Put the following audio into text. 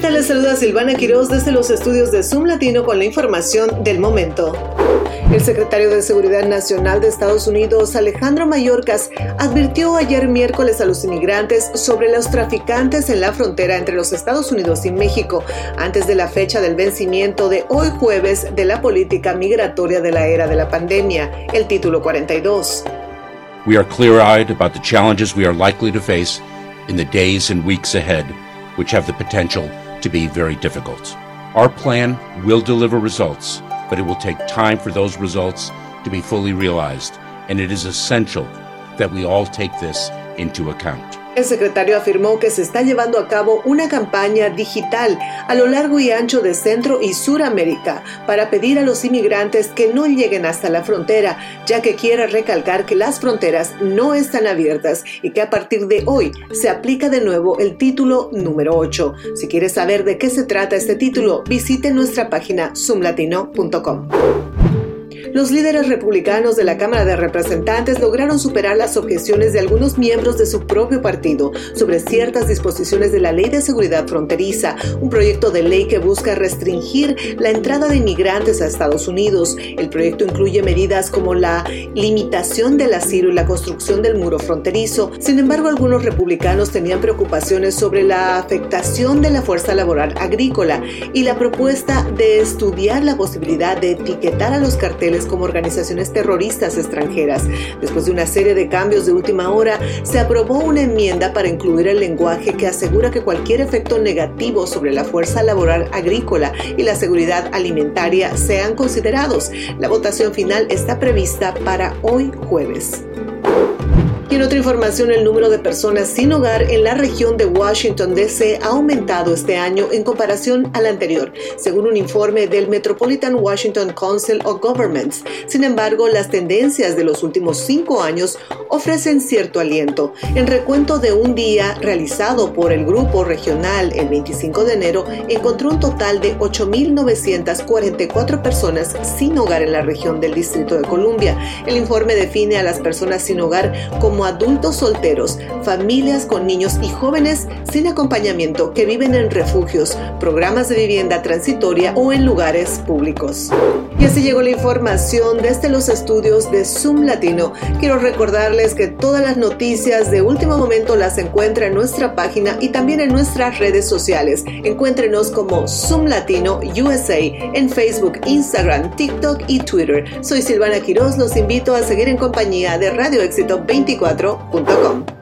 tal? Les saluda Silvana Quiroz desde los estudios de Zoom Latino con la información del momento. El secretario de Seguridad Nacional de Estados Unidos, Alejandro Mayorkas, advirtió ayer miércoles a los inmigrantes sobre los traficantes en la frontera entre los Estados Unidos y México, antes de la fecha del vencimiento de hoy jueves de la política migratoria de la era de la pandemia, el título 42. We are clear-eyed about the challenges we are likely to face in the days and weeks ahead, which have the potential to be very difficult. Our plan will deliver results, but it will take time for those results to be fully realized, and it is essential that we all take this into account. El secretario afirmó que se está llevando a cabo una campaña digital a lo largo y ancho de Centro y Suramérica para pedir a los inmigrantes que no lleguen hasta la frontera, ya que quiere recalcar que las fronteras no están abiertas y que a partir de hoy se aplica de nuevo el título número 8. Si quieres saber de qué se trata este título, visite nuestra página zoomlatino.com. Los líderes republicanos de la Cámara de Representantes lograron superar las objeciones de algunos miembros de su propio partido sobre ciertas disposiciones de la Ley de Seguridad Fronteriza, un proyecto de ley que busca restringir la entrada de inmigrantes a Estados Unidos. El proyecto incluye medidas como la limitación del asilo y la construcción del muro fronterizo. Sin embargo, algunos republicanos tenían preocupaciones sobre la afectación de la fuerza laboral agrícola y la propuesta de estudiar la posibilidad de etiquetar a los carteles como organizaciones terroristas extranjeras. Después de una serie de cambios de última hora, se aprobó una enmienda para incluir el lenguaje que asegura que cualquier efecto negativo sobre la fuerza laboral agrícola y la seguridad alimentaria sean considerados. La votación final está prevista para hoy jueves. Y en otra información, el número de personas sin hogar en la región de Washington DC ha aumentado este año en comparación al anterior, según un informe del Metropolitan Washington Council of Governments. Sin embargo, las tendencias de los últimos cinco años ofrecen cierto aliento. En recuento de un día realizado por el grupo regional el 25 de enero, encontró un total de 8.944 personas sin hogar en la región del Distrito de Columbia. El informe define a las personas sin hogar adultos solteros, familias con niños y jóvenes sin acompañamiento que viven en refugios, programas de vivienda transitoria o en lugares públicos. Y así llegó la información desde los estudios de Zoom Latino. Quiero recordarles que todas las noticias de último momento las encuentra en nuestra página y también en nuestras redes sociales. Encuéntrenos como Zoom Latino USA en Facebook, Instagram, TikTok y Twitter. Soy Silvana Quiroz, los invito a seguir en compañía de Radio Éxito 24 4.com